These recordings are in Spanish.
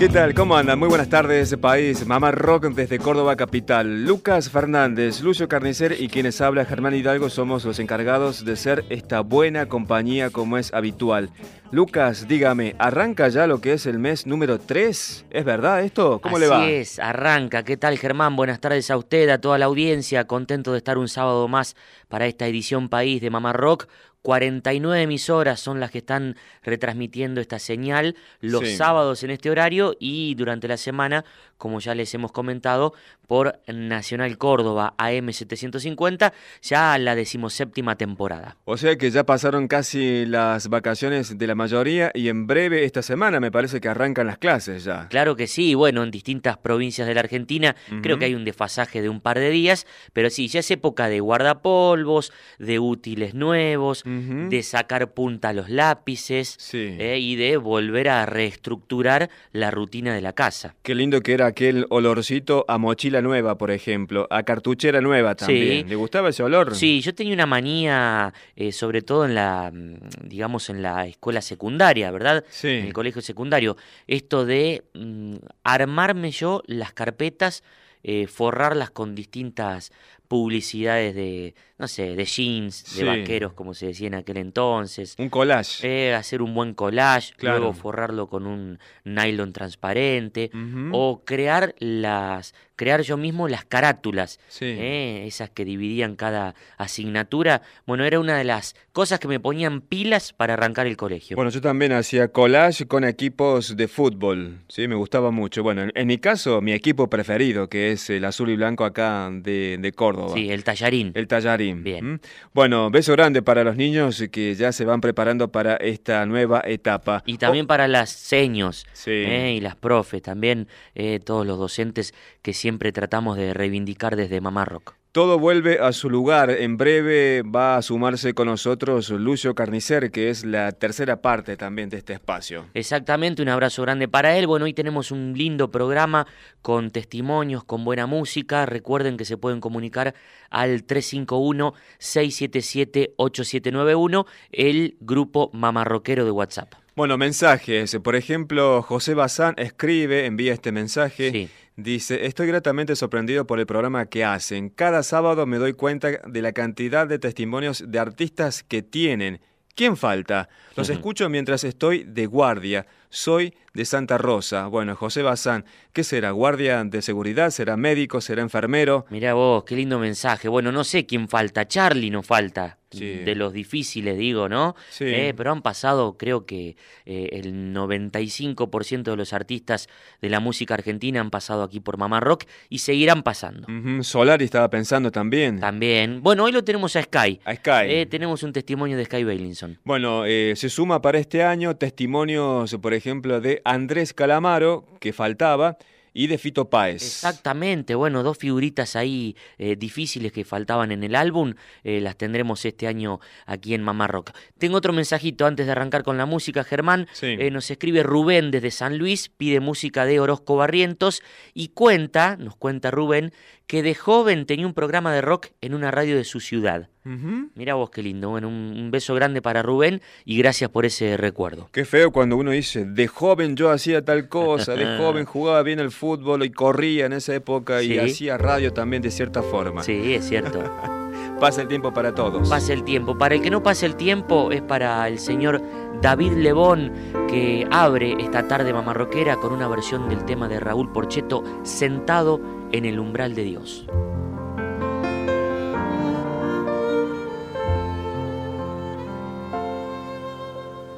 ¿Qué tal? ¿Cómo andan? Muy buenas tardes, país. Mamá Rock desde Córdoba Capital. Lucas Fernández, Lucio Carnicer y quienes habla Germán Hidalgo somos los encargados de ser esta buena compañía como es habitual. Lucas, dígame, ¿arranca ya lo que es el mes número 3? ¿Es verdad esto? ¿Cómo le va? Así es, arranca. ¿Qué tal Germán? Buenas tardes a usted, a toda la audiencia. Contento de estar un sábado más para esta edición País de Mamá Rock. 49 emisoras son las que están retransmitiendo esta señal los Sí. sábados en este horario y durante la semana, como ya les hemos comentado, por Nacional Córdoba AM750, ya la decimoséptima temporada. O sea que ya pasaron casi las vacaciones de la mayoría y en breve esta semana me parece que arrancan las clases ya. Claro que sí, bueno, en distintas provincias de la Argentina creo que hay un desfasaje de un par de días, pero sí, ya es época de guardapolvos, de útiles nuevos, de sacar punta a los lápices Sí. eh, y de volver a reestructurar la rutina de la casa. Qué lindo que era aquel olorcito a mochila nueva, por ejemplo, a cartuchera nueva también. Sí. ¿Le gustaba ese olor? Sí, yo tenía una manía, eh, sobre todo en la, mm, digamos, en la escuela secundaria, ¿verdad? Sí. En el colegio secundario, esto de mm, armarme yo las carpetas, eh, forrarlas con distintas publicidades de, no sé, de jeans, de Sí. vaqueros, como se decía en aquel entonces. Un collage. Eh, hacer un buen collage, Claro. luego forrarlo con un nylon transparente, o crear las, crear yo mismo las carátulas, Sí. eh, esas que dividían cada asignatura. Bueno, era una de las cosas que me ponían pilas para arrancar el colegio. Bueno, yo también hacía collage con equipos de fútbol, sí, me gustaba mucho. Bueno, en, en mi caso, mi equipo preferido, que es el azul y blanco acá de, de Córdoba. sí, el tallarín. El tallarín. Bien. ¿m? Bueno, beso grande para los niños que ya se van preparando para esta nueva etapa. Y también para las seños Sí. eh, y las profes, también eh, todos los docentes que siempre tratamos de reivindicar desde Mamá Rock. Todo vuelve a su lugar. En breve va a sumarse con nosotros Lucio Carnicer, que es la tercera parte también de este espacio. Exactamente, un abrazo grande para él. Bueno, hoy tenemos un lindo programa con testimonios, con buena música. Recuerden que se pueden comunicar al 351-677-8791, el grupo mamarroquero de WhatsApp. Bueno, mensajes. Por ejemplo, José Bazán escribe, envía este mensaje. Sí. Dice, estoy gratamente sorprendido por el programa que hacen. Cada sábado me doy cuenta de la cantidad de testimonios de artistas que tienen. ¿Quién falta? Los escucho mientras estoy de guardia. Soy de Santa Rosa. Bueno, José Bazán, ¿qué será? ¿Guardia de seguridad? ¿Será médico? ¿Será enfermero? Mirá vos, qué lindo mensaje. Bueno, no sé quién falta, Charlie no falta. Sí. De los difíciles, digo, ¿no? Sí. Eh, pero han pasado, creo que eh, el 95% de los artistas de la música argentina han pasado aquí por Mamá Rock y seguirán pasando. Ujú, Solari estaba pensando también. También. Bueno, hoy lo tenemos a Sky. A Sky. Eh, tenemos un testimonio de Sky Bailinson. Bueno, se suma para este año testimonios, por ejemplo, de Andrés Calamaro, que faltaba, y de Fito Páez. Exactamente, bueno, dos figuritas ahí eh, difíciles que faltaban en el álbum, eh, las tendremos este año aquí en Mamá Rock. Tengo otro mensajito antes de arrancar con la música, Germán. Sí. Eh, nos escribe Rubén desde San Luis, pide música de Orozco Barrientos y cuenta, nos cuenta Rubén, que de joven tenía un programa de rock en una radio de su ciudad. Ujú. Mira vos qué lindo, bueno, un, un beso grande para Rubén y gracias por ese recuerdo. Qué feo cuando uno dice, de joven yo hacía tal cosa, de joven jugaba bien el fútbol y corría en esa época y hacía radio también de cierta forma. Sí, es cierto. pasa el tiempo para todos. Pasa el tiempo. Para el que no pase el tiempo es para el señor David Lebón, que abre esta tarde mamarroquera con una versión del tema de Raúl Porcheto, sentado en el umbral de Dios.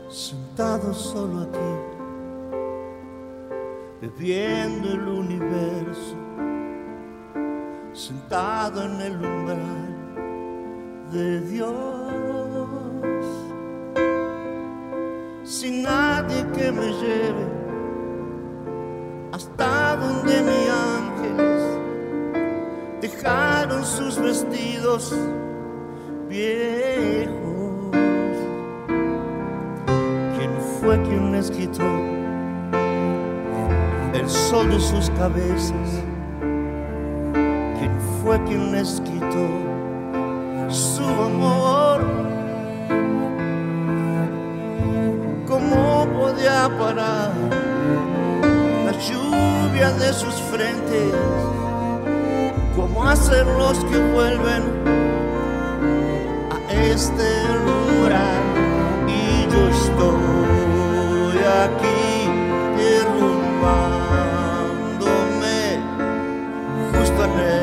Sentado solo aquí, bebiendo el universo, sentado en el umbral de Dios sin nadie que me lleve hasta donde mis ángeles dejaron sus vestidos viejos. ¿Quién fue quien les quitó el sol de sus cabezas? ¿Quién fue quien les quitó su amor? podía parar la lluvia de sus frentes, como hacer los que vuelven a este lugar. Y yo estoy aquí justo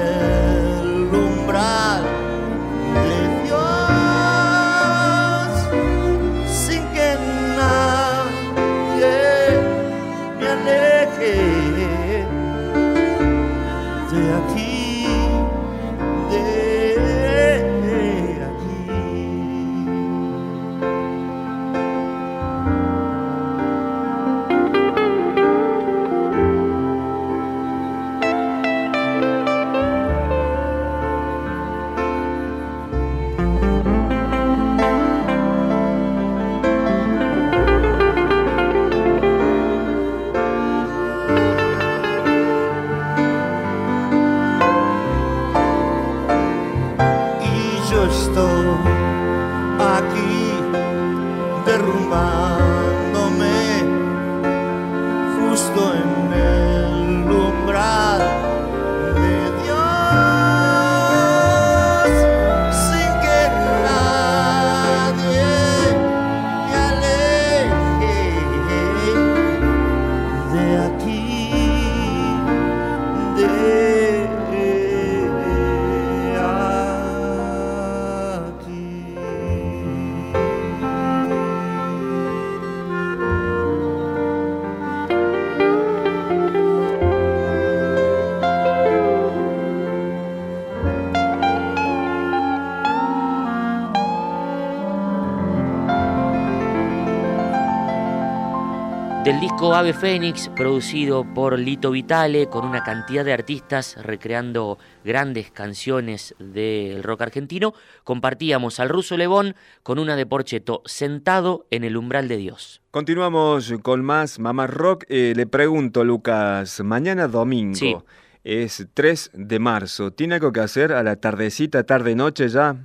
Ave Fénix, producido por Lito Vitale, con una cantidad de artistas recreando grandes canciones del rock argentino, compartíamos al ruso Lebón con una de Porcheto, sentado en el umbral de Dios. Continuamos con más Mamá Rock. Eh, le pregunto, Lucas, mañana domingo. Es 3 de marzo. ¿Tiene algo que hacer a la tardecita, tarde-noche ya?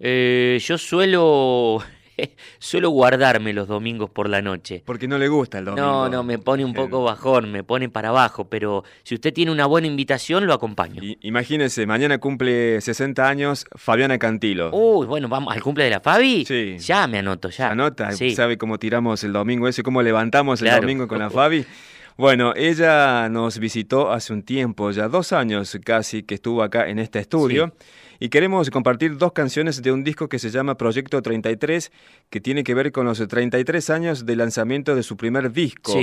Eh, yo suelo suelo guardarme los domingos por la noche. Porque no le gusta el domingo. No, no, me pone un poco bajón, me pone para abajo, pero si usted tiene una buena invitación, lo acompaño. imagínese, mañana cumple 60 años Fabiana Cantilo. Uy, bueno, vamos al cumple de la Fabi. Sí. Ya me anoto, ya. anota? ¿Sabe cómo tiramos el domingo ese? ¿Cómo levantamos el domingo con la Fabi? Bueno, ella nos visitó hace un tiempo, ya dos años casi que estuvo acá en este estudio y queremos compartir dos canciones de un disco que se llama Proyecto 33, que tiene que ver con los 33 años de lanzamiento de su primer disco.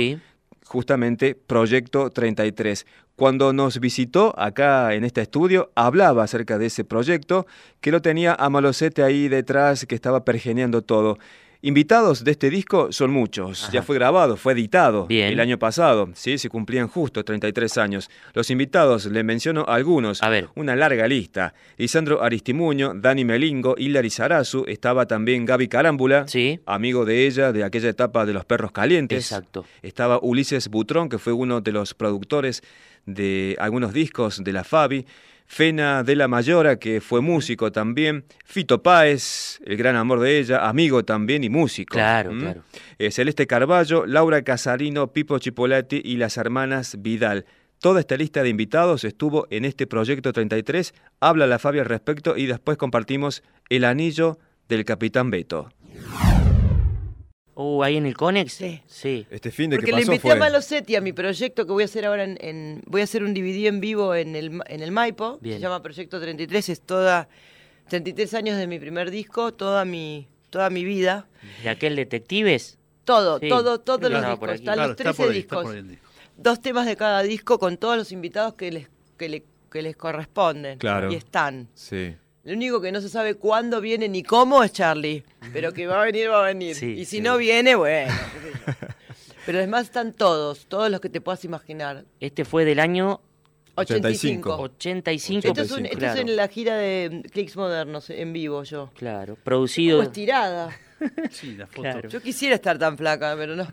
Justamente Proyecto 33. Cuando nos visitó acá en este estudio, hablaba acerca de ese proyecto, que lo tenía a Malocete ahí detrás, que estaba pergeneando todo. Invitados de este disco son muchos. Ya fue grabado, fue editado el año pasado. ¿sí? Se cumplían justo 33 años. Los invitados, le menciono algunos. A ver. Una larga lista. Lisandro Aristimuño, Dani Melingo, Hilary Sarazu. Estaba también Gaby Carámbula, ¿Sí? amigo de ella de aquella etapa de los perros calientes. Exacto. Estaba Ulises Butrón, que fue uno de los productores de algunos discos de la Fabi. Fena de la Mayora, que fue músico también, Fito Páez, el gran amor de ella, amigo también y músico. Claro, ¿Mm? claro. Eh, Celeste Carballo, Laura Casarino, Pipo Chipolati y las hermanas Vidal. Toda esta lista de invitados estuvo en este proyecto 33. Habla la Fabia al respecto y después compartimos el anillo del Capitán Beto. Uh, ahí en el Conex. Sí. Sí. Este fin de Porque que le invité fue... a Malosetti a mi proyecto que voy a hacer ahora en, en- voy a hacer un DVD en vivo en el, en el Maipo, Bien. se llama Proyecto 33, es toda 33 años de mi primer disco, toda mi toda mi vida, ¿De aquel Detectives? todo, Sí, todo, todos los discos, están Claro, los está 13 por ahí, está discos, por ahí el disco. dos temas de cada disco con todos los invitados que les que le- que les corresponden Claro. y están. Sí. Lo único que no se sabe cuándo viene ni cómo es Charlie, pero que va a venir, va a venir. Sí, y si sí. no viene, bueno. qué sé yo. Pero además están todos, todos los que te puedas imaginar. Este fue del año 85. 85. Esto es, un- esto es en la gira de Clicks Modernos, en vivo yo. claro. Como Producido. estirada. Sí, la foto. Claro. Yo quisiera estar tan flaca, pero no.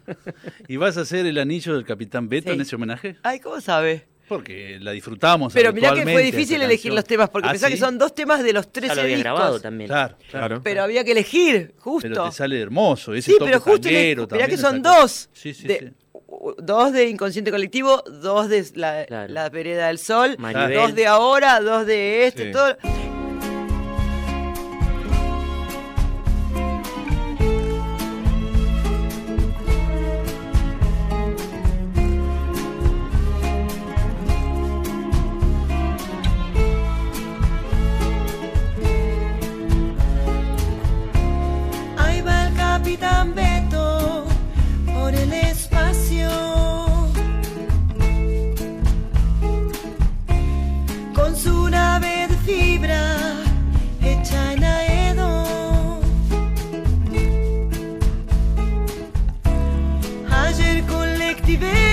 ¿Y vas a hacer el anillo del Capitán Beto Sí. en ese homenaje? Ay, ¿cómo sabe? Porque la disfrutamos. Pero mirá que fue difícil elegir canción. los temas, porque ¿Ah, pensá que son dos temas de los Ya 13 lo había discos. grabado también. Claro, claro. Claro. Pero había que elegir, justo. Pero te sale hermoso. Ese sí, toque pero justo mirá también, que son dos. Sí, sí, de- sí. Dos de Inconsciente Colectivo, dos de La, Claro. la Vereda del Sol, Maribel. dos de ahora, dos de este, Sí. todo. this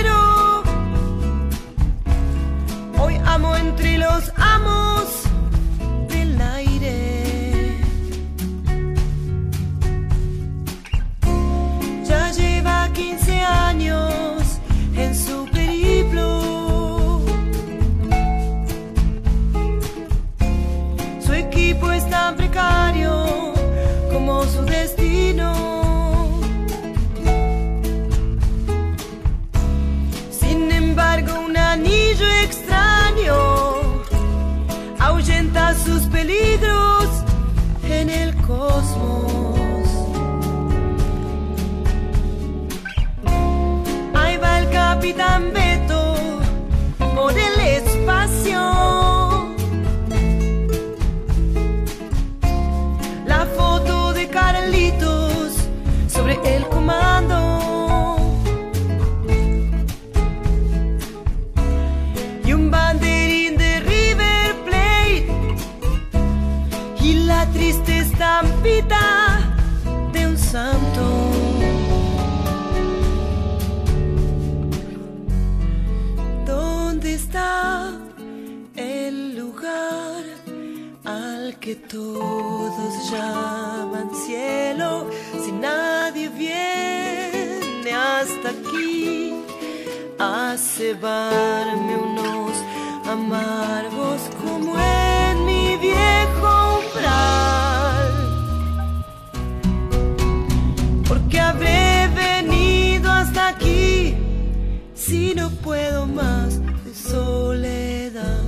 si no puedo más de soledad.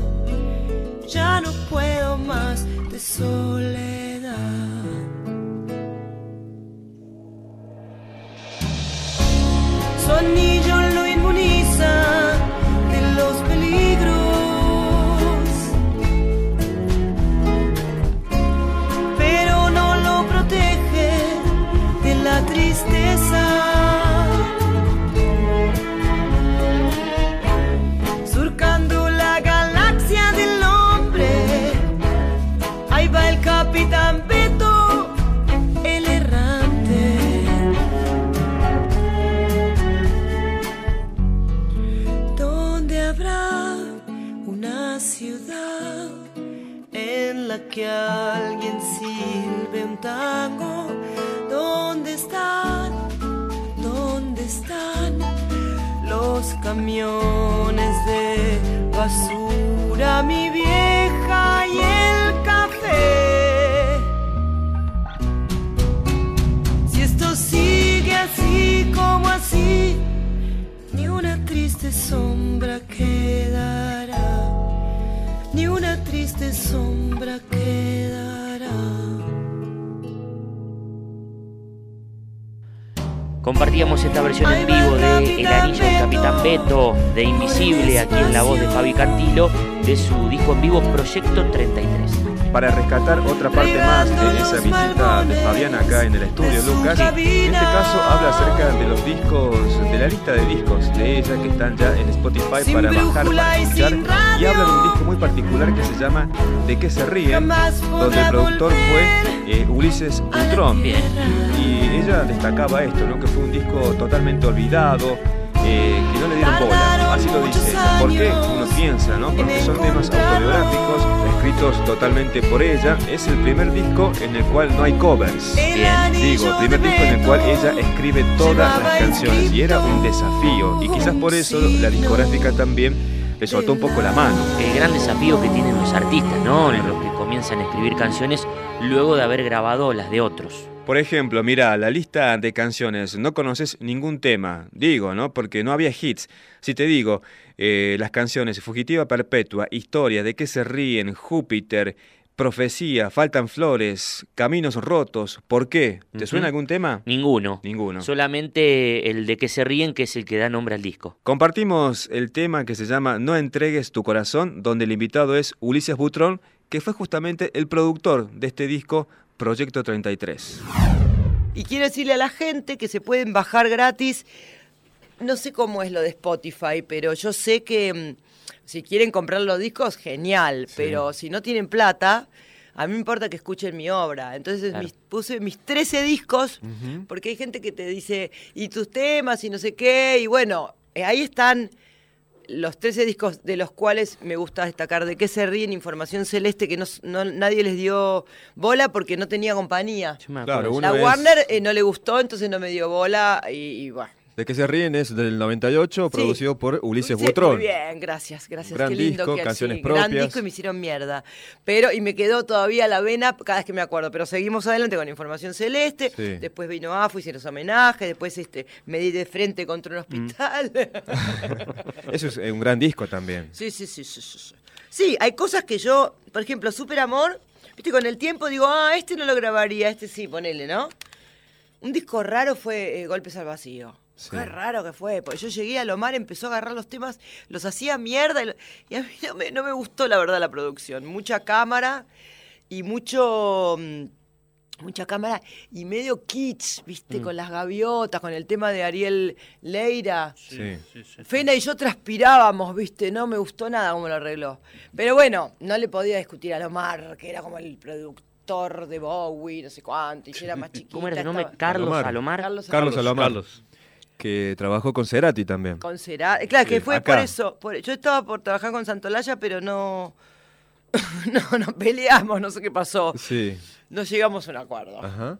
Ya no puedo más de soledad. Que alguien silbe un tango. ¿Dónde están? ¿Dónde están los camiones de basura? Mi vieja y el café. Si esto sigue así como así, ni una triste sombra una triste sombra quedará. Compartíamos esta versión en vivo de El Anillo del Capitán Beto, de Invisible, aquí en la voz de Fabi Cantilo, de su disco en vivo Proyecto 33 para rescatar otra parte más de esa visita de Fabián acá en el estudio, Lucas. En este caso habla acerca de los discos, de la lista de discos de ella que están ya en Spotify para bajar, para escuchar. Y habla de un disco muy particular que se llama De qué se ríen, donde el productor fue eh, Ulises Butrón. Y ella destacaba esto, ¿no? que fue un disco totalmente olvidado, eh, que no le dieron bola, así lo dice ¿Por qué? Uno piensa, ¿no? Porque son temas autobiográficos, escritos totalmente por ella. Es el primer disco en el cual no hay covers. Bien, digo, el primer disco en el cual ella escribe todas las canciones y era un desafío. Y quizás por eso la discográfica también le soltó un poco la mano. El gran desafío que tienen los artistas, ¿no? Los que comienzan a escribir canciones luego de haber grabado las de otros. Por ejemplo, mira, la lista de canciones, no conoces ningún tema, digo, ¿no? Porque no había hits. Si te digo, eh, las canciones Fugitiva Perpetua, Historia, De qué se ríen, Júpiter, Profecía, Faltan Flores, Caminos Rotos, ¿por qué? ¿Te suena algún tema? Ninguno. Ninguno. Solamente el de qué se ríen, que es el que da nombre al disco. Compartimos el tema que se llama No entregues tu corazón, donde el invitado es Ulises Butrón, que fue justamente el productor de este disco Proyecto 33. Y quiero decirle a la gente que se pueden bajar gratis. No sé cómo es lo de Spotify, pero yo sé que mm, si quieren comprar los discos, genial. Pero si no tienen plata, a mí me importa que escuchen mi obra. Entonces puse mis 13 discos, porque hay gente que te dice, y tus temas, y no sé qué. Y bueno, eh, ahí están los 13 discos de los cuales me gusta destacar de qué se ríen Información Celeste, que no, nadie les dio bola porque no tenía compañía. la Warner eh, no le gustó, entonces no me dio bola y, y bueno. De que se ríen es del 98, producido por Ulises Butrón. Muy bien, gracias, gracias. Gran Qué lindo disco, que canciones propias. Gran disco y me hicieron mierda. Pero, y me quedó todavía la vena cada vez que me acuerdo. Pero seguimos adelante con Información Celeste. Después vino AFU, hicieron los homenajes. Después este, me di de frente contra un hospital. Eso es un gran disco también. Sí, sí, sí, sí, sí. Sí, hay cosas que yo, por ejemplo, Super Amor, viste, con el tiempo digo, ah, este no lo grabaría, este sí, ponele, ¿no? Un disco raro fue eh, Golpes al Vacío. Qué raro que fue, porque yo llegué a Lomar, empezó a agarrar los temas, los hacía mierda y, a mí no me, gustó la verdad la producción. Mucha cámara y mucho... Mm, mucha cámara y medio kitsch, viste, mm. con las gaviotas, con el tema de Ariel Leira. Sí. Fena y yo transpirábamos, viste, no me gustó nada cómo lo arregló. Pero bueno, no le podía discutir a Lomar, que era como el productor de Bowie, no sé cuánto, y yo era más chiquita. ¿Cómo era su nombre? Carlos Alomar. Carlos, Carlos Alomar que trabajó con Cerati también. Con Cerati, claro, que fue por eso. yo estaba por trabajar con Santolaya, pero no, no, no peleamos, no sé qué pasó. Sí. No llegamos a un acuerdo. Ajá.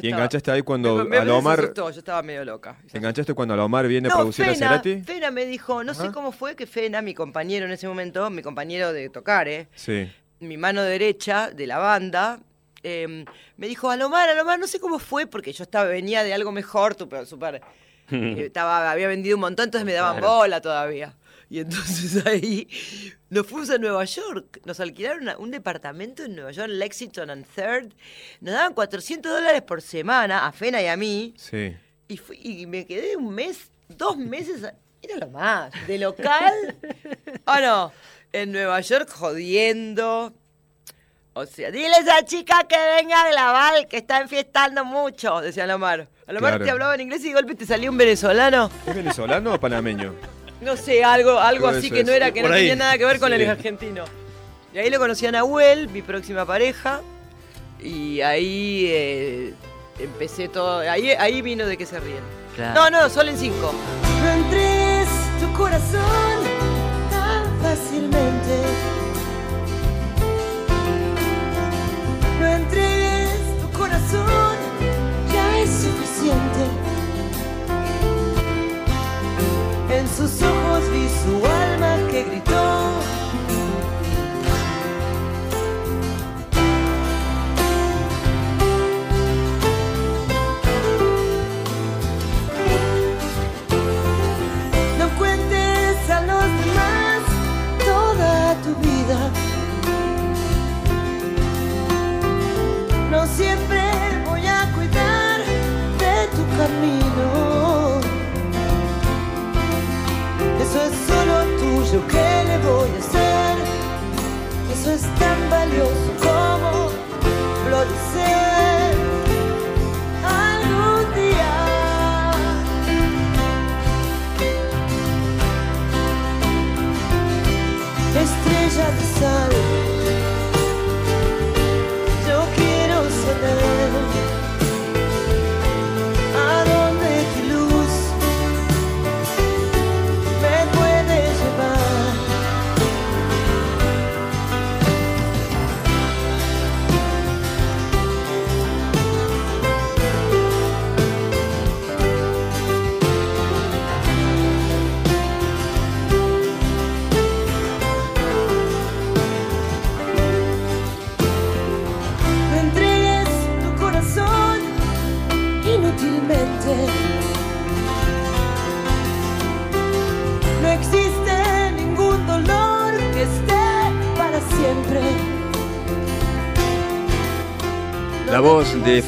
y enganchaste ahí cuando me, Alomar. yo estaba medio loca. ¿Enganchaste cuando Alomar viene a producir a Cerati? Fena me dijo, no sé cómo fue que Fena, mi compañero en ese momento, mi compañero de tocar, ¿eh? Sí. Mi mano derecha de la banda, em, me dijo, Alomar, Alomar, no sé cómo fue, porque yo estaba, venía de algo mejor, súper estaba, había vendido un montón, entonces me daban bola todavía. Y entonces ahí nos fuimos a Nueva York, nos alquilaron un departamento en Nueva York, Lexington and Third. Nos daban 400 dólares por semana, a Fena y a mí. Sí. Y, fui, y me quedé un mes, dos meses, era lo más, de local. ¿O no? En Nueva York jodiendo, o sea, dile a esa chica que venga a grabar, que está enfiestando mucho, decía Lomar. Alomar te hablaba en inglés y de golpe te salió un venezolano. ¿Es venezolano o panameño? No sé, algo, algo así que no era, que no tenía nada que ver con el argentino. Y ahí lo conocí a Nahuel, mi próxima pareja. Y ahí eh, empecé todo. Ahí, ahí vino de que se ríen. No, no, solo en cinco. No entres tu corazón tan fácilmente entregues tu corazón, ya es suficiente. En sus ojos vi su alma que gritó. Es tan valioso como florecer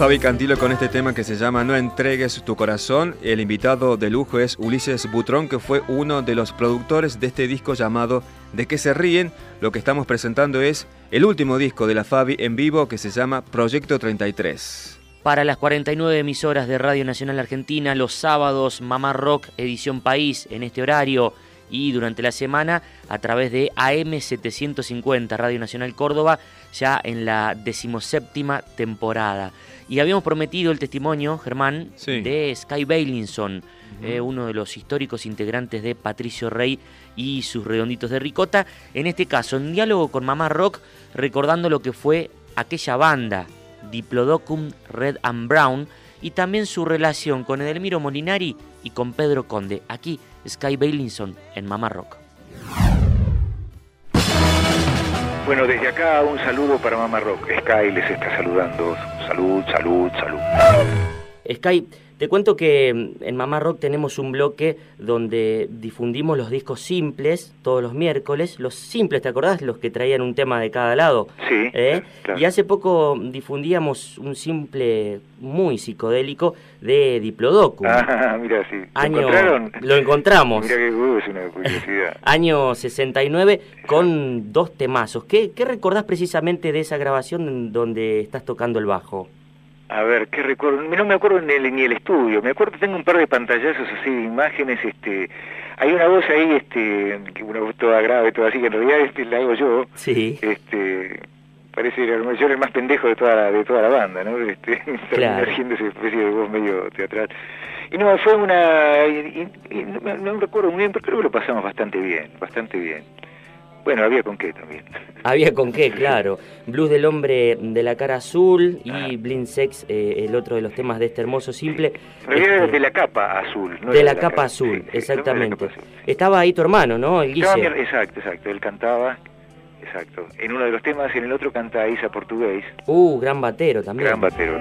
Fabi Cantilo con este tema que se llama No entregues tu corazón. El invitado de lujo es Ulises Butrón, que fue uno de los productores de este disco llamado De qué se ríen. Lo que estamos presentando es el último disco de la Fabi en vivo que se llama Proyecto 33. Para las 49 emisoras de Radio Nacional Argentina, los sábados Mamá Rock Edición País en este horario y durante la semana a través de AM750 Radio Nacional Córdoba ya en la decimoséptima temporada. Y habíamos prometido el testimonio, Germán, Sí. de Sky Bailinson, eh, uno de los históricos integrantes de Patricio Rey y sus redonditos de ricota. En este caso, en diálogo con Mamá Rock, recordando lo que fue aquella banda, Diplodocum Red and Brown, y también su relación con Edelmiro Molinari y con Pedro Conde. Aquí, Sky Bailinson en Mamá Rock. Bueno, desde acá un saludo para Mamá Rock. Sky les está saludando. Salud, salud, salud. Sky, te cuento que mm, en Mamá Rock tenemos un bloque donde difundimos los discos simples todos los miércoles. Los simples, ¿te acordás? Los que traían un tema de cada lado. Sí, ¿Eh? claro. Y hace poco difundíamos un simple muy psicodélico de Diplodocum. Ah, mira, sí. ¿Lo Año- encontraron? Lo encontramos. Mira que uh, es una curiosidad. Año 69 con dos temazos. ¿Qué, ¿Qué recordás precisamente de esa grabación donde estás tocando el bajo? A ver, ¿qué recuerdo? No me acuerdo ni el, ni el estudio. Me acuerdo, tengo un par de pantallazos así de imágenes. este Hay una voz ahí, este que una voz toda grave, toda así, que en realidad este, la hago yo. Sí. este Parece que yo era el más pendejo de toda la, de toda la banda, ¿no? Este, Claro. haciendo esa especie de voz medio teatral. Y no, fue una... y- y- y no, no me recuerdo muy bien, pero creo que lo pasamos bastante bien, bastante bien. Bueno, había con qué también. Había con qué, claro. Blues del hombre de la cara azul y Ah. Blind Sex, eh, el otro de los temas de este hermoso simple. Este, de la capa azul. no de la capa cara- azul, sí, exactamente. de la capa azul. Estaba ahí tu hermano, ¿no? El Guille. exacto, exacto. Él cantaba, exacto. En uno de los temas, en el otro canta Isa Portugués, Uh, gran batero también. gran batero.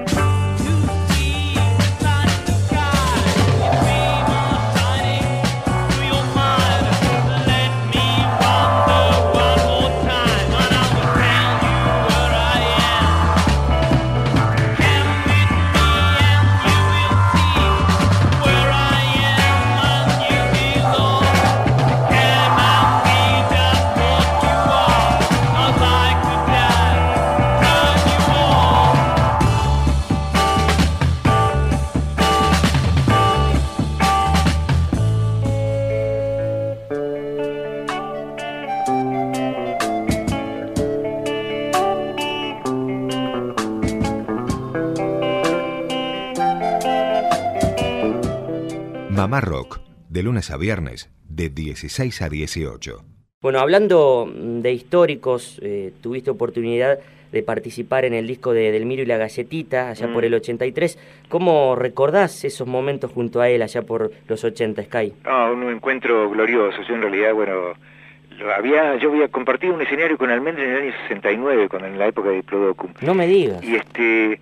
Lunes a viernes, de 16 a 18. Bueno, hablando mm, de históricos, eh, tuviste oportunidad de participar en el disco de Delmiro y la Galletita, allá Mm. por el 83. ¿Cómo recordás esos momentos junto a él, allá por los 80, Sky? Ah, un encuentro glorioso. Yo en realidad, bueno, lo había, yo había compartido un escenario con Almendra en el año 69, cuando en la época de Diplodocum. No me digas. Y este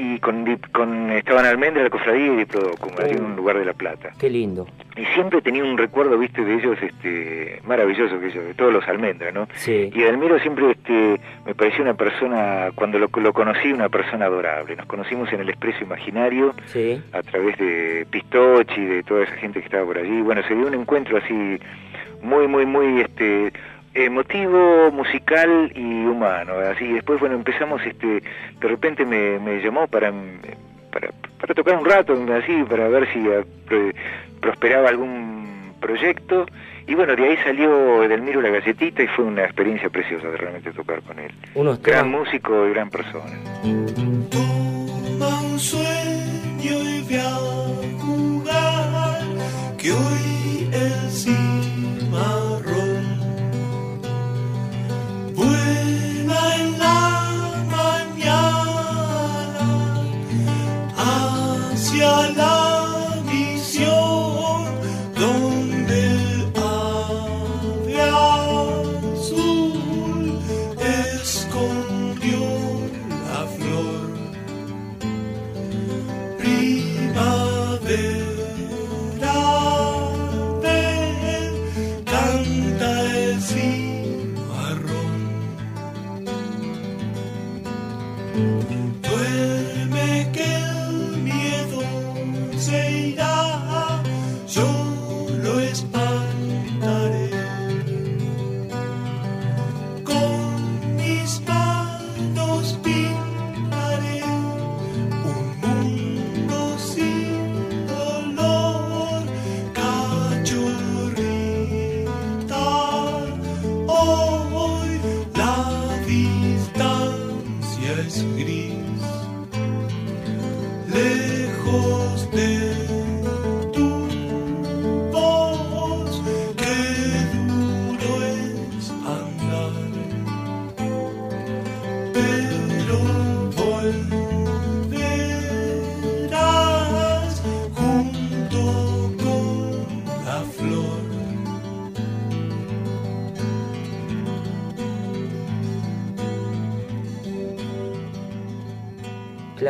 y con, con estaban Almendra, la cofradía y Diplodocum, allí en un lugar de La Plata. Qué lindo. Y siempre tenía un recuerdo, viste, de ellos este maravilloso que ellos, de todos los Almendra, ¿no? Sí. Y Edelmiro siempre este, me pareció una persona, cuando lo, lo conocí, una persona adorable. Nos conocimos en el Expreso Imaginario Sí. a través de Pistochi, de toda esa gente que estaba por allí. Bueno, se dio un encuentro así muy, muy, muy este emotivo, musical y humano. Así después, bueno, empezamos, este, de repente me, me llamó para, para, para tocar un rato, así, para ver si eh, pro- prosperaba algún proyecto. Y bueno, de ahí salió Edelmiro la galletita y fue una experiencia preciosa de realmente tocar con él. Unos Gran músico y gran persona. Toma un sueño y ve a jugar que hoy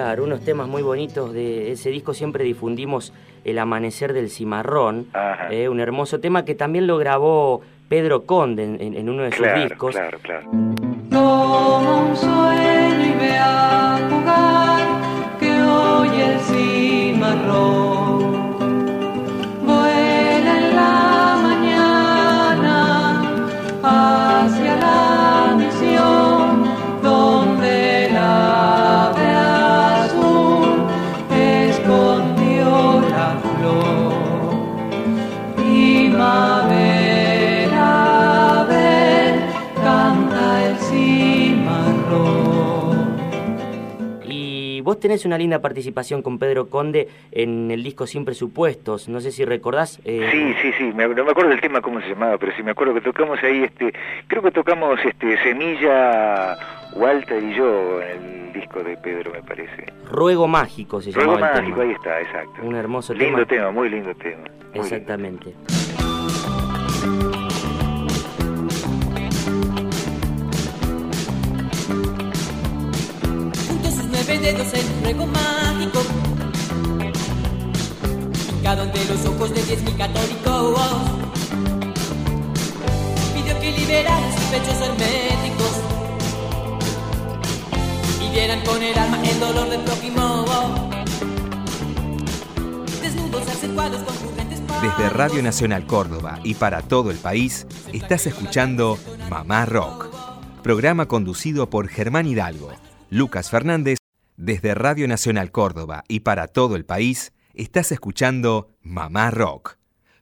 Claro, unos temas muy bonitos de ese disco. Siempre difundimos El Amanecer del Cimarrón, eh, un hermoso tema que también lo grabó Pedro Conde en, en- en uno de sus discos. claro, claro. Toma un sueño y ve a jugar que hoy el cimarrón vos tenés una linda participación con Pedro Conde en el disco Sin Presupuestos. No sé si recordás. eh, Sí, sí, sí, me, no me acuerdo del tema cómo se llamaba, pero sí me acuerdo que tocamos ahí, este, creo que tocamos este Semilla, Walter y yo en el disco de Pedro, me parece. Ruego Mágico se Ruego llamaba el mágico, tema. ahí está, exacto. Un hermoso lindo tema. tema. muy lindo tema. muy lindo. Exactamente. junto dedos el juego mágico. Picado ante los ojos de diez mil católicos. Pidió que liberaran sus pechos herméticos. Y vieran con el alma el dolor del prójimo. Desnudos acercuados con prudentes Desde Radio Nacional Córdoba y para todo el país, estás escuchando Mamá Rock, programa conducido por Germán Hidalgo, Lucas Fernández. Desde Radio Nacional Córdoba y para todo el país, estás escuchando Mamá Rock,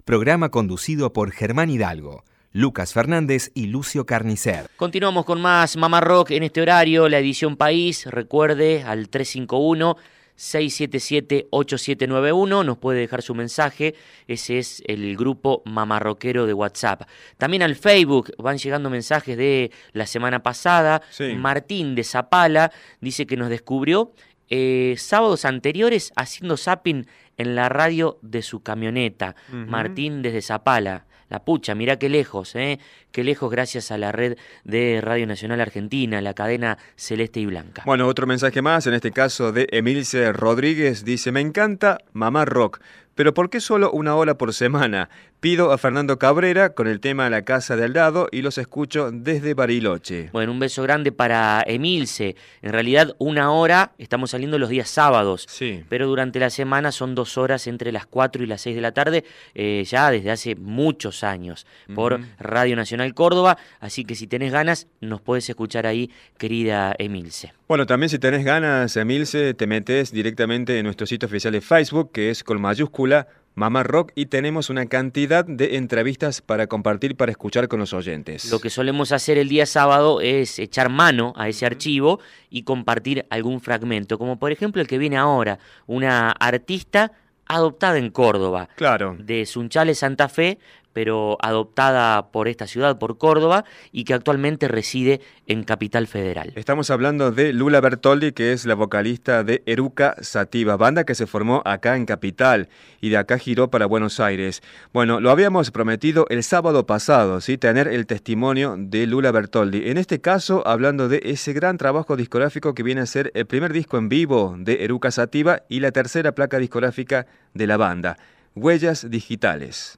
programa conducido por Germán Hidalgo, Lucas Fernández y Lucio Carnicer. Continuamos con más Mamá Rock en este horario, la edición País. Recuerde al 351 677-8791, nos puede dejar su mensaje, ese es el grupo mamarroquero de WhatsApp. También al Facebook van llegando mensajes de la semana pasada, Sí. Martín de Zapala dice que nos descubrió eh, sábados anteriores haciendo zapping en la radio de su camioneta. Martín desde Zapala. La pucha, mirá qué lejos, ¿eh? qué lejos gracias a la red de Radio Nacional Argentina, la cadena celeste y blanca. Bueno, otro mensaje más, en este caso de Emilce Rodríguez, dice, me encanta Mamá Rock, pero ¿por qué solo una hora por semana? Pido a Fernando Cabrera con el tema La Casa de Aldado y los escucho desde Bariloche. Bueno, un beso grande para Emilce. En realidad, una hora, estamos saliendo los días sábados, Sí. pero durante la semana son dos horas entre las 4 y las 6 de la tarde, eh, ya desde hace muchos años, por. Radio Nacional Córdoba. Así que si tenés ganas, nos podés escuchar ahí, querida Emilce. Bueno, también si tenés ganas, Emilce, te metes directamente en nuestro sitio oficial de Facebook, que es con mayúscula Mamá Rock, y tenemos una cantidad de entrevistas para compartir, para escuchar con los oyentes. Lo que solemos hacer el día sábado es echar mano a ese archivo y compartir algún fragmento, como por ejemplo el que viene ahora, una artista adoptada en Córdoba, Claro. de Sunchales, Santa Fe, pero adoptada por esta ciudad, por Córdoba, y que actualmente reside en Capital Federal. Estamos hablando de Lula Bertoldi, que es la vocalista de Eruca Sativa, banda que se formó acá en Capital y de acá giró para Buenos Aires. Bueno, lo habíamos prometido el sábado pasado, ¿sí? tener el testimonio de Lula Bertoldi. En este caso, hablando de ese gran trabajo discográfico que viene a ser el primer disco en vivo de Eruca Sativa y la tercera placa discográfica de la banda, Huellas Digitales.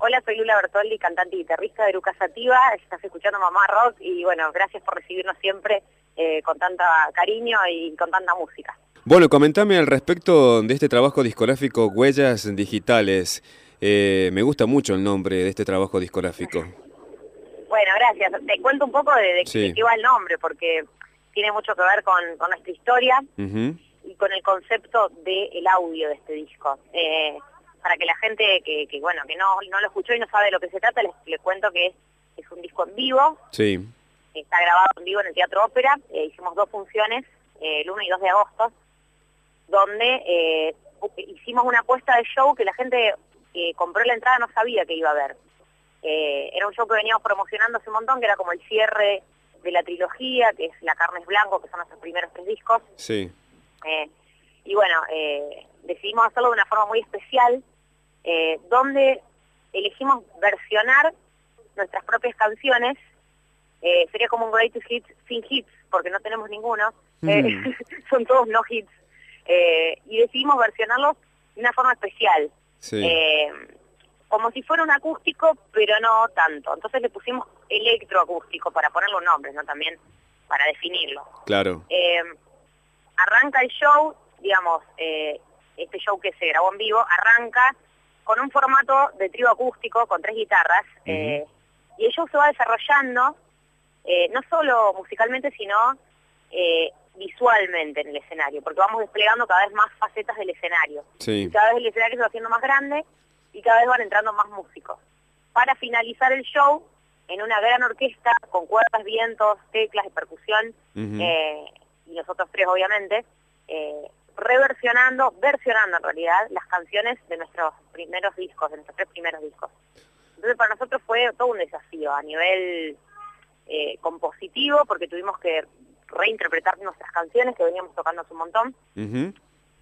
Hola, soy Lula Bertoldi, cantante y guitarrista de Eruca Sativa. Estás escuchando Mamá Rock y bueno, gracias por recibirnos siempre eh, con tanta cariño y con tanta música. Bueno, comentame al respecto de este trabajo discográfico Huellas Digitales. Eh, me gusta mucho el nombre de este trabajo discográfico. Bueno, gracias. Te cuento un poco de, de Sí. de qué va el nombre, porque tiene mucho que ver con, con nuestra historia y con el concepto del audio de este disco. Eh, para que la gente que, que, bueno que no, no lo escuchó y no sabe de lo que se trata, les, les cuento que es, es un disco en vivo, Sí. está grabado en vivo en el Teatro Ópera, eh, hicimos dos funciones, eh, el 1 y 2 de agosto, donde eh, hicimos una apuesta de show que la gente que compró la entrada no sabía que iba a ver. Era un show que veníamos promocionando hace un montón, que era como el cierre de la trilogía, que es La Carne es Blanco, que son nuestros primeros tres discos. Sí. Y bueno, eh, decidimos hacerlo de una forma muy especial, eh, donde elegimos versionar nuestras propias canciones. Eh, sería como un greatest hits sin hits, porque no tenemos ninguno. Mm. son todos no hits. Y decidimos versionarlos de una forma especial. Sí. Como si fuera un acústico, pero no tanto. Entonces le pusimos electroacústico para ponerle un nombre, ¿no? También para definirlo. Claro. Arranca el show, digamos, eh, este show que se grabó en vivo, arranca con un formato de trío acústico con tres guitarras eh, y el show se va desarrollando eh, no solo musicalmente, sino visualmente en el escenario, porque vamos desplegando cada vez más facetas del escenario. Sí. Cada vez el escenario se va haciendo más grande y cada vez van entrando más músicos. Para finalizar el show, en una gran orquesta con cuerdas, vientos, teclas y percusión, Ujú. eh, y nosotros tres obviamente, eh, reversionando, versionando en realidad las canciones de nuestros primeros discos, de nuestros tres primeros discos. Entonces para nosotros fue todo un desafío a nivel eh, compositivo, porque tuvimos que reinterpretar nuestras canciones que veníamos tocando hace un montón,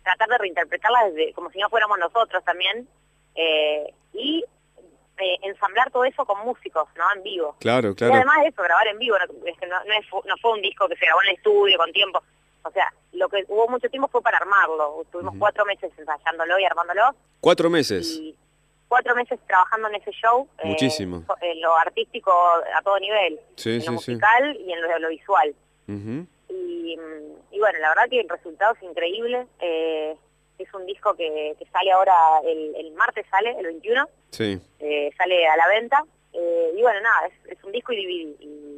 tratar de reinterpretarlas desde, como si no fuéramos nosotros también, eh, y eh, ensamblar todo eso con músicos, ¿no? En vivo. Claro, Y claro. además de eso, grabar en vivo, no, es que no, no es- no fue un disco que se grabó en el estudio con tiempo. O sea, lo que hubo mucho tiempo fue para armarlo. Estuvimos cuatro meses ensayándolo y armándolo. Cuatro meses. Y cuatro meses trabajando en ese show. eh, Muchísimo. en lo artístico a todo nivel. Sí, en sí, lo sí. musical y en lo, lo visual. Y, mm, y bueno, la verdad que el resultado es increíble. Eh, es un disco que, que sale ahora, el, el martes sale, el 21 Sí. eh, sale a la venta. Y bueno, nada, es, es un disco y. Y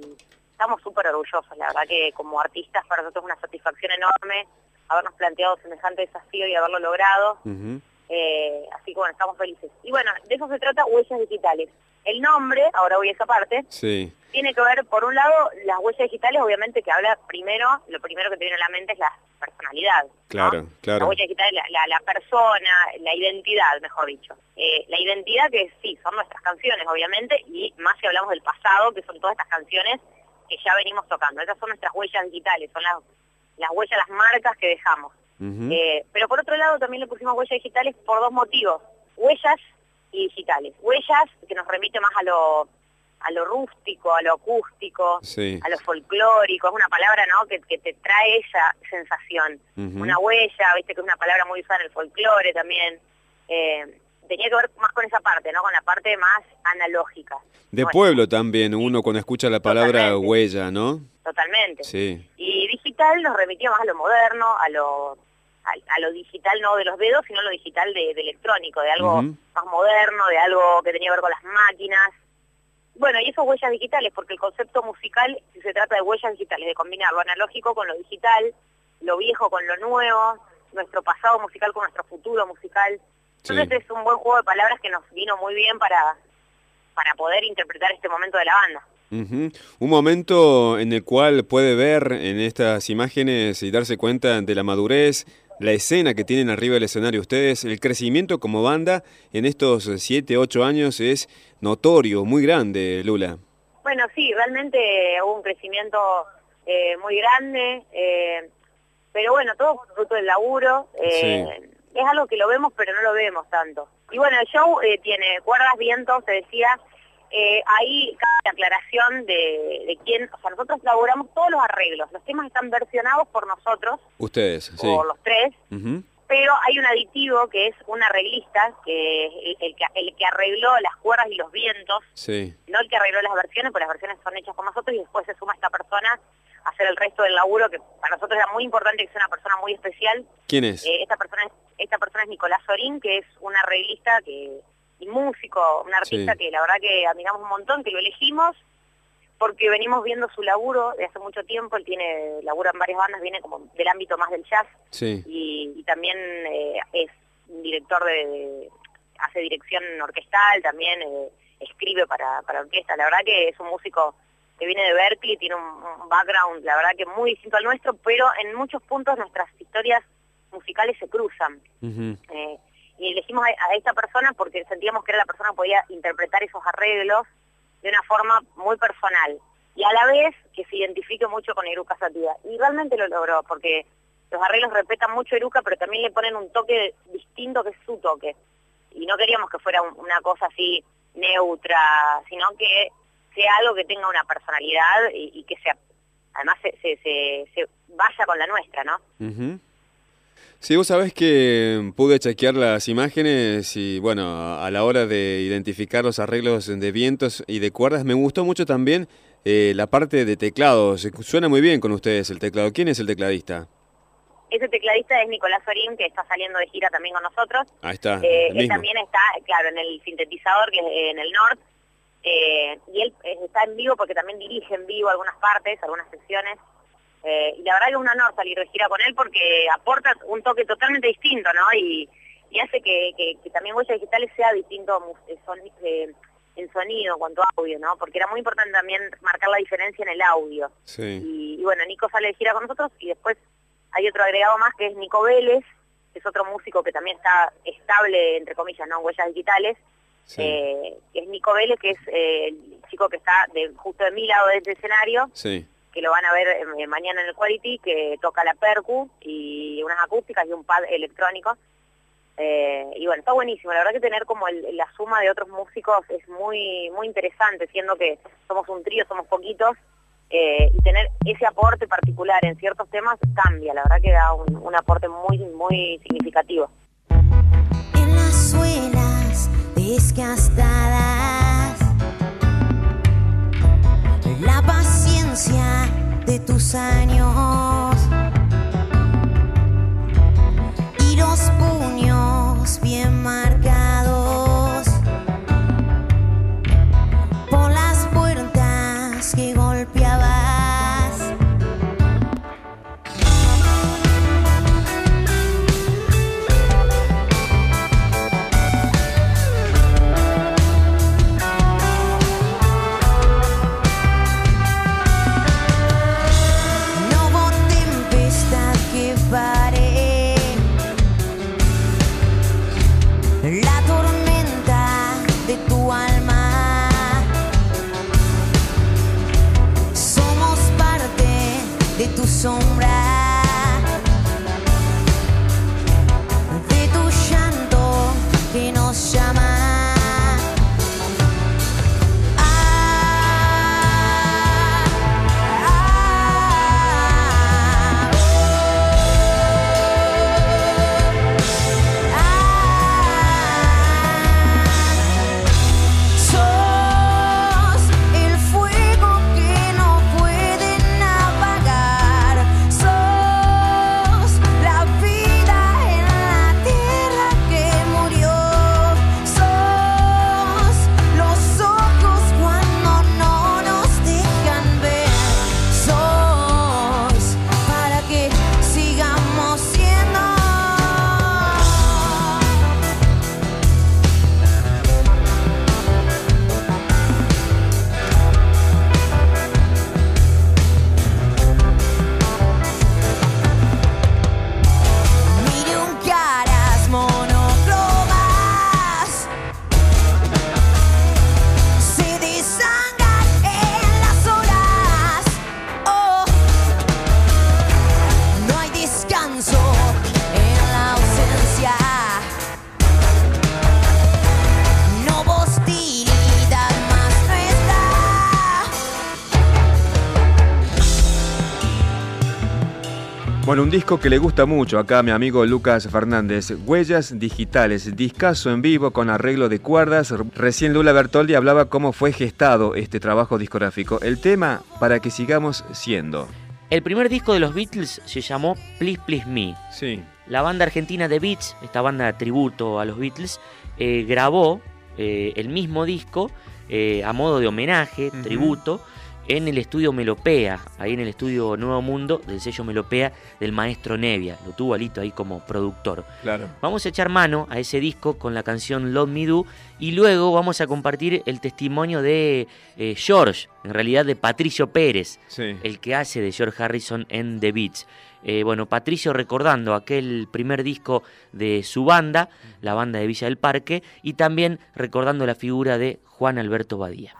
estamos súper orgullosos, la verdad que como artistas para nosotros es una satisfacción enorme habernos planteado semejante desafío y haberlo logrado. Eh, así que bueno, estamos felices. Y bueno, de eso se trata Huellas Digitales. El nombre, ahora voy a esa parte, Sí. tiene que ver, por un lado, las huellas digitales, obviamente que habla primero, lo primero que te viene a la mente es la personalidad. ¿no? Claro, La claro. huella digital es la, la- la persona, la identidad, mejor dicho. Eh, la identidad que sí, son nuestras canciones, obviamente, y más si hablamos del pasado, que son todas estas canciones que ya venimos tocando. Esas son nuestras huellas digitales, son las, las huellas, las marcas que dejamos. Eh, pero por otro lado también le pusimos huellas digitales por dos motivos. Huellas y digitales. Huellas, que nos remite más a lo, a lo rústico, a lo acústico, Sí. a lo folclórico, es una palabra ¿no? que, que te trae esa sensación. Una huella, viste que es una palabra muy usada en el folclore también. Eh, tenía que ver más con esa parte, ¿no? Con la parte más analógica. De Bueno, pueblo también, uno cuando escucha la palabra Totalmente. huella, ¿no? Totalmente. Sí. Y digital nos remitía más a lo moderno, a lo, a, a lo digital no de los dedos, sino a lo digital de, de electrónico, de algo más moderno, de algo que tenía que ver con las máquinas. Bueno, y esas huellas digitales, porque el concepto musical, si se trata de huellas digitales, de combinar lo analógico con lo digital, lo viejo con lo nuevo, nuestro pasado musical con nuestro futuro musical. Entonces es un buen juego de palabras que nos vino muy bien para, para poder interpretar este momento de la banda. Un momento en el cual puede ver en estas imágenes y darse cuenta de la madurez, la escena que tienen arriba del escenario ustedes, el crecimiento como banda en estos 7, 8 años es notorio, muy grande, Lula. Bueno, sí, realmente hubo un crecimiento eh, muy grande, eh, pero bueno, todo fruto del laburo. eh, Es algo que lo vemos, pero no lo vemos tanto. Y bueno, el show eh, tiene cuerdas, vientos, se decía, eh, ahí cabe la aclaración de, de quién, o sea, nosotros elaboramos todos los arreglos, los temas están versionados por nosotros, Ustedes, sí. por los tres, pero hay un aditivo que es un arreglista, que es el, el que, el que arregló las cuerdas y los vientos, Sí. no el que arregló las versiones, porque las versiones son hechas por nosotros y después se suma esta persona hacer el resto del laburo, que para nosotros era muy importante que sea una persona muy especial. ¿Quién es? Eh, esta persona es, esta persona es Nicolás Sorín, que es un arreglista que, y músico, un artista Sí. que la verdad que admiramos un montón, que lo elegimos porque venimos viendo su laburo de hace mucho tiempo, él tiene laburo en varias bandas, viene como del ámbito más del jazz Sí. y, y también eh, es un director de, de- hace dirección orquestal, también eh, escribe para, para orquesta, la verdad que es un músico que viene de Berkeley, tiene un, un background, la verdad que muy distinto al nuestro, pero en muchos puntos nuestras historias musicales se cruzan. Eh, y elegimos a, a esta persona porque sentíamos que era la persona que podía interpretar esos arreglos de una forma muy personal y a la vez que se identifique mucho con Eruca Sativa. Y realmente lo logró porque los arreglos respetan mucho Eruca, pero también le ponen un toque distinto que es su toque. Y no queríamos que fuera un- una cosa así neutra, sino que sea algo que tenga una personalidad y, y que sea, además se, se, se, se vaya con la nuestra, ¿no? Ujú. Sí, vos sabés que pude chequear las imágenes y bueno, a la hora de identificar los arreglos de vientos y de cuerdas, me gustó mucho también eh, la parte de teclados. Suena muy bien con ustedes el teclado. ¿Quién es el tecladista? Ese tecladista es Nicolás Sorín, que está saliendo de gira también con nosotros. Ahí está, Eh, él mismo. también está, claro, en el sintetizador, que es en el North. Eh, y él eh, está en vivo porque también dirige en vivo algunas partes, algunas secciones. Eh, y la verdad que es un honor salir de gira con él porque aporta un toque totalmente distinto, ¿no? Y, y hace que, que- que también Huellas Digitales sea distinto eh, en sonido en cuanto a audio, ¿no? Porque era muy importante también marcar la diferencia en el audio. Sí. Y, y bueno, Nico sale de gira con nosotros y después hay otro agregado más que es Nico Vélez, que es otro músico que también está estable, entre comillas, ¿no? Huellas Digitales, Sí. eh, que es Nico Vélez, que es eh, el chico que está de, justo de mi lado de este escenario, Sí. que lo van a ver eh, mañana en el Quality, que toca la percu y unas acústicas y un pad electrónico. Eh, y bueno, está buenísimo. La verdad que tener como el- la suma de otros músicos es muy muy interesante, siendo que somos un trío, somos poquitos, eh, y tener ese aporte particular en ciertos temas cambia. La verdad que da un, un aporte muy muy significativo. en desgastadas. La paciencia de tus años y los puños Bueno, un disco que le gusta mucho acá a mi amigo Lucas Fernández. Huellas digitales, discazo en vivo con arreglo de cuerdas. Recién Lula Bertoldi hablaba cómo fue gestado este trabajo discográfico. El tema para que sigamos siendo. El primer disco de los Beatles se llamó Please Please Me. Sí. La banda argentina The Beats, esta banda de tributo a los Beatles, eh, grabó eh, el mismo disco eh, a modo de homenaje, tributo, en el estudio Melopea, ahí en el estudio Nuevo Mundo del sello Melopea del maestro Nevia. Lo tuvo Alito ahí como productor. Claro. Vamos a echar mano a ese disco con la canción Love Me Do y luego vamos a compartir el testimonio de eh, George, en realidad de Patricio Pérez, Sí. el que hace de George Harrison en The Beats. Eh, bueno, Patricio recordando aquel primer disco de su banda, la banda de Villa del Parque, y también recordando la figura de Juan Alberto Badía.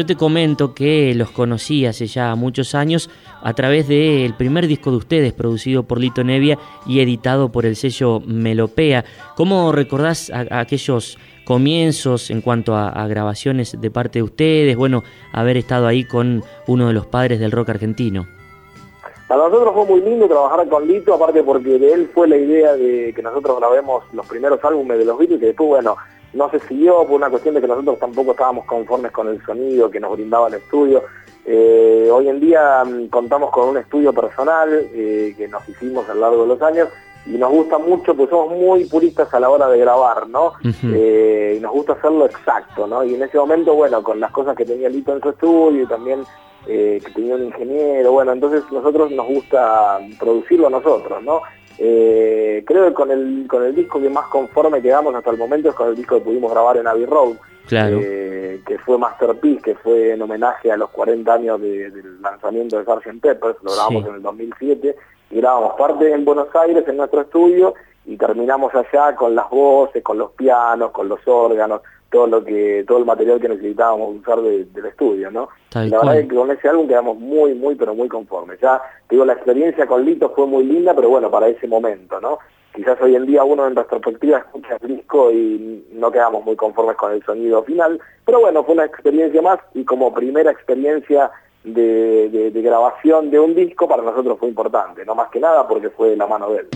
Yo te comento que los conocí hace ya muchos años a través del primer disco de ustedes, producido por Lito Nevia y editado por el sello Melopea. ¿Cómo recordás a- aquellos comienzos en cuanto a, a grabaciones de parte de ustedes? Bueno, haber estado ahí con uno de los padres del rock argentino. Para nosotros fue muy lindo trabajar con Lito, aparte porque de él fue la idea de que nosotros grabemos los primeros álbumes de los Beatles, que después, bueno, no se siguió por una cuestión de que nosotros tampoco estábamos conformes con el sonido que nos brindaba el estudio. Eh, hoy en día mm, contamos con un estudio personal eh, que nos hicimos a lo largo de los años y nos gusta mucho, pues somos muy puristas a la hora de grabar, ¿no? Eh, y nos gusta hacerlo exacto, ¿no? Y en ese momento, bueno, con las cosas que tenía Lito en su estudio y también eh, que tenía un ingeniero, bueno, entonces nosotros nos gusta producirlo nosotros, ¿no? Eh, creo que con el, con el disco que más conforme quedamos hasta el momento es con el disco que pudimos grabar en Abbey Road, Claro. eh, que fue Masterpiece, que fue en homenaje a los 40 años de- del lanzamiento de Sgt. Peppers, lo grabamos Sí. en el 2007, y grabamos parte en Buenos Aires, en nuestro estudio, y terminamos allá con las voces, con los pianos, con los órganos, todo lo que todo el material que necesitábamos usar de- del estudio, ¿no? Tal la verdad es que con ese álbum quedamos muy, muy, pero muy conformes. Ya, te digo, la experiencia con Lito fue muy linda, pero bueno, para ese momento, ¿no? Quizás hoy en día uno en retrospectiva escucha el disco y no quedamos muy conformes con el sonido final, pero bueno, fue una experiencia más y como primera experiencia de, de- de grabación de un disco para nosotros fue importante, no más que nada porque fue de la mano de él.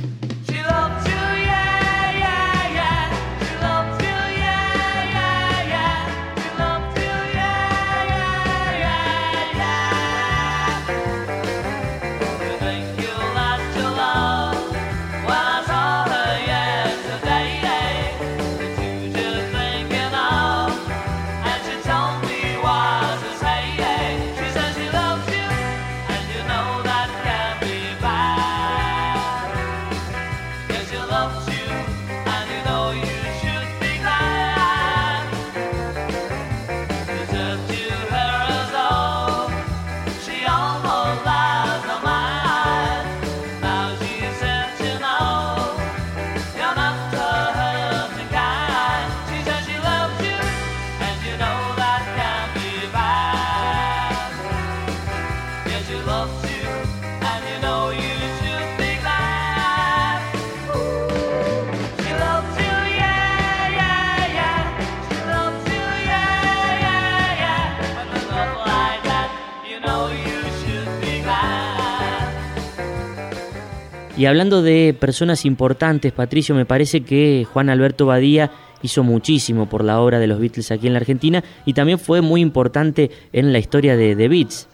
Y hablando de personas importantes, Patricio, me parece que Juan Alberto Badía hizo muchísimo por la obra de los Beatles aquí en la Argentina y también fue muy importante en la historia de The Beats.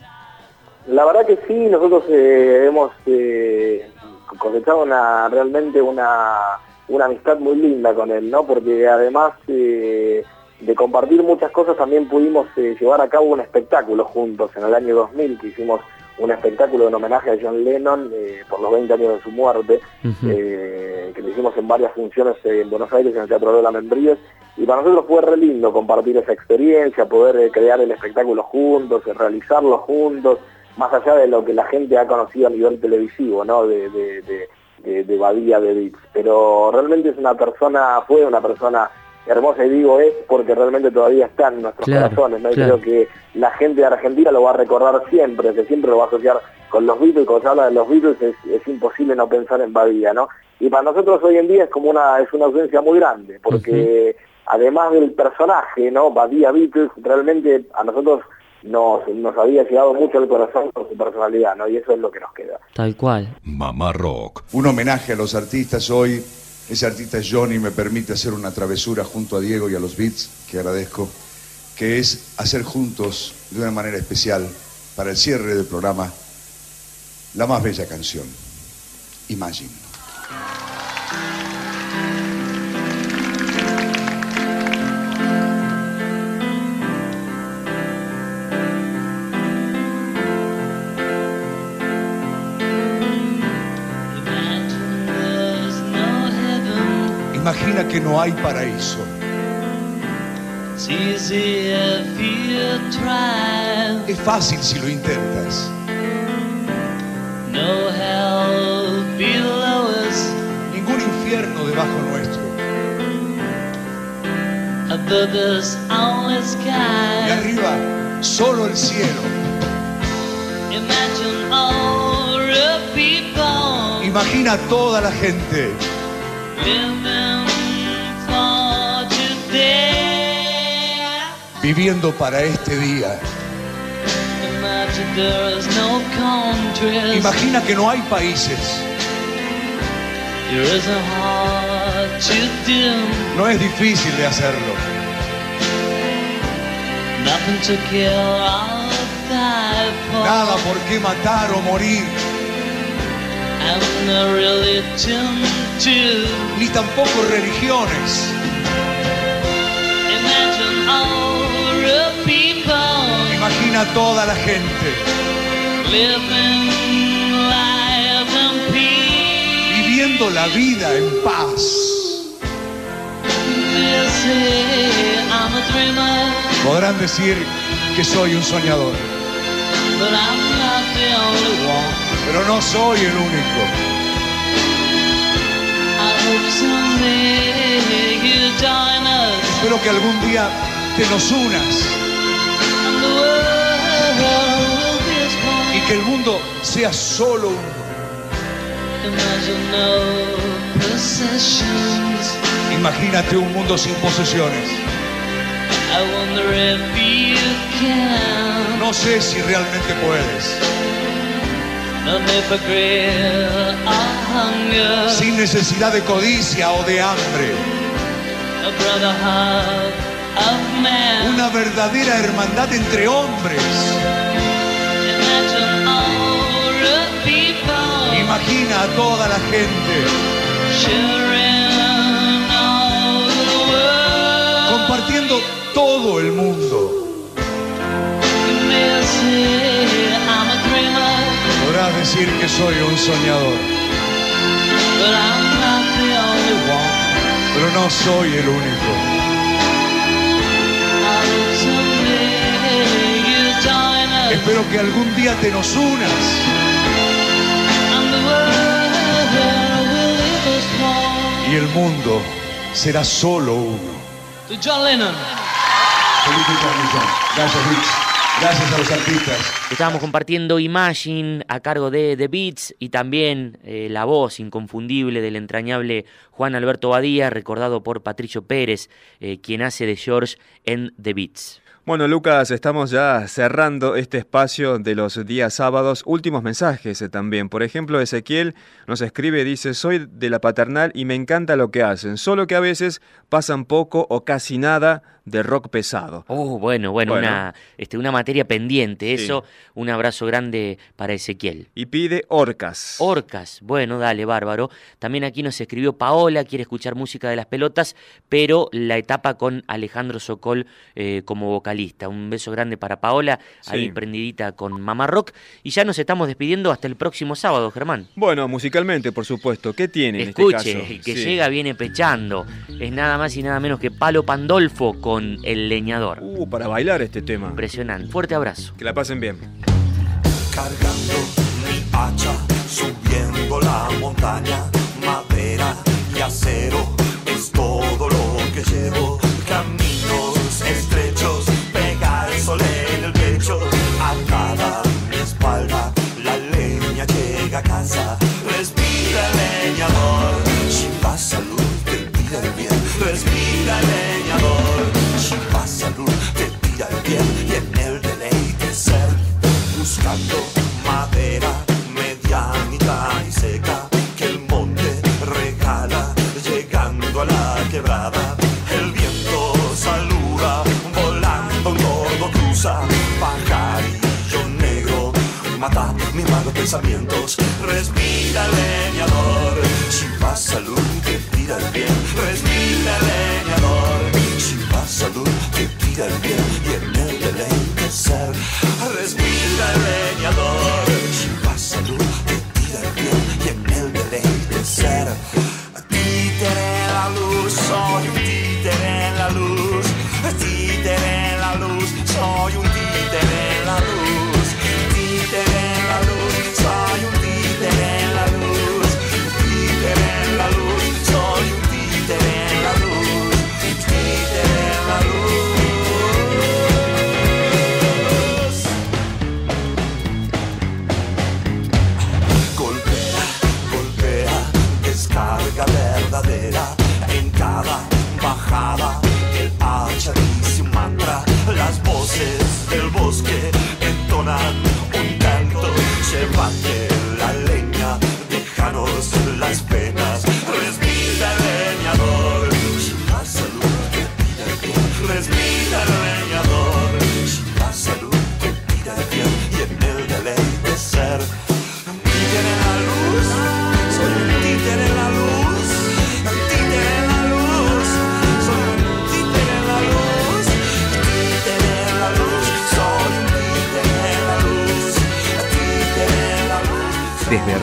La verdad que sí, nosotros eh, hemos eh, cosechado una, realmente una, una amistad muy linda con él, ¿no? Porque además eh, de compartir muchas cosas también pudimos llevar a cabo un espectáculo juntos en el año 2000 que hicimos un espectáculo en homenaje a John Lennon por los 20 años de su muerte, que lo hicimos en varias funciones en Buenos Aires, en el Teatro de la y para nosotros fue re lindo compartir esa experiencia, poder crear el espectáculo juntos, realizarlo juntos, más allá de lo que la gente ha conocido a nivel televisivo, ¿no? De, de, de, de, de Badía de Beats. Pero realmente es una persona, fue una persona hermosa y digo es porque realmente todavía está en nuestros Claro, corazones, ¿no? Claro. creo que la gente de Argentina lo va a recordar siempre, que siempre lo va a asociar con los Beatles, cuando se habla de los Beatles es, es imposible no pensar en Badía, ¿no? Y para nosotros hoy en día es como una, es una ausencia muy grande, porque además del personaje, ¿no? Badía Beatles, realmente a nosotros nos, nos había llegado mucho al corazón con su personalidad, ¿no? Y eso es lo que nos queda. Tal cual. Mamá Rock. Un homenaje a los artistas hoy. Ese artista es Johnny me permite hacer una travesura junto a Diego y a los Beats, que agradezco, que es hacer juntos, de una manera especial, para el cierre del programa, la más bella canción, Imagine. Que no hay paraíso. Es fácil si lo intentas. No hell below us. Ningún infierno debajo nuestro. Above us, only Y sky. arriba, solo el cielo. Imagine all the people Imagina a toda la gente viviendo para este día. Imagina que no hay países. No es difícil de hacerlo. Nada por qué matar o morir. Ni tampoco religiones. A toda la gente. Viviendo la vida en paz. Podrán decir que soy un soñador, pero no soy el único. Espero que algún día te nos unas que el mundo sea solo uno. Imagínate un mundo sin posesiones. No sé si realmente puedes. Sin necesidad de codicia o de hambre. Una verdadera hermandad entre hombres. Imagina a toda la gente compartiendo todo el mundo. Podrás decir que soy un soñador, pero no soy el único. Espero que algún día te nos unas y el mundo será solo uno. To John Lennon. Gracias, Rich. Gracias a los artistas. Estábamos compartiendo Imagine a cargo de The Beats y también eh, la voz inconfundible del entrañable Juan Alberto Badía, recordado por Patricio Pérez, eh, quien hace de George en The Beats. Bueno, Lucas, estamos ya cerrando este espacio de los días sábados. Últimos mensajes eh, también. Por ejemplo, Ezequiel nos escribe, dice, soy de la paternal y me encanta lo que hacen, solo que a veces pasan poco o casi nada de rock pesado. Oh, bueno, bueno, Bueno. Una, este, una materia pendiente. Sí. Eso, un abrazo grande para Ezequiel. Y pide Orcas. Orcas, bueno, dale, bárbaro. También aquí nos escribió Paola, quiere escuchar música de las pelotas, pero la etapa con Alejandro Sokol eh, como vocalista. Un beso grande para Paola, ahí prendidita con Mamá Rock. Y ya nos estamos despidiendo hasta el próximo sábado, Germán. Bueno, musicalmente, por supuesto. ¿Qué tiene Escuche, en este caso? el que Sí. llega viene pechando. Es nada más y nada menos que Palo Pandolfo con El Leñador. Uh, para bailar este tema. Impresionante. Fuerte abrazo. Que la pasen bien. cargando mi hacha, subiendo la montaña, madera y acero madera medianita y seca que el monte regala llegando a la quebrada el viento saluda volando un todo cruza pajarillo negro mata mis malos pensamientos respira leñador si vas salud te tira el bien respira leñador si vas salud te tira el bien el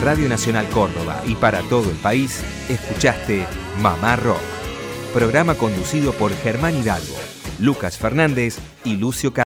Radio Nacional Córdoba y para todo el país, escuchaste Mamá Rock. Programa conducido por Germán Hidalgo, Lucas Fernández y Lucio Car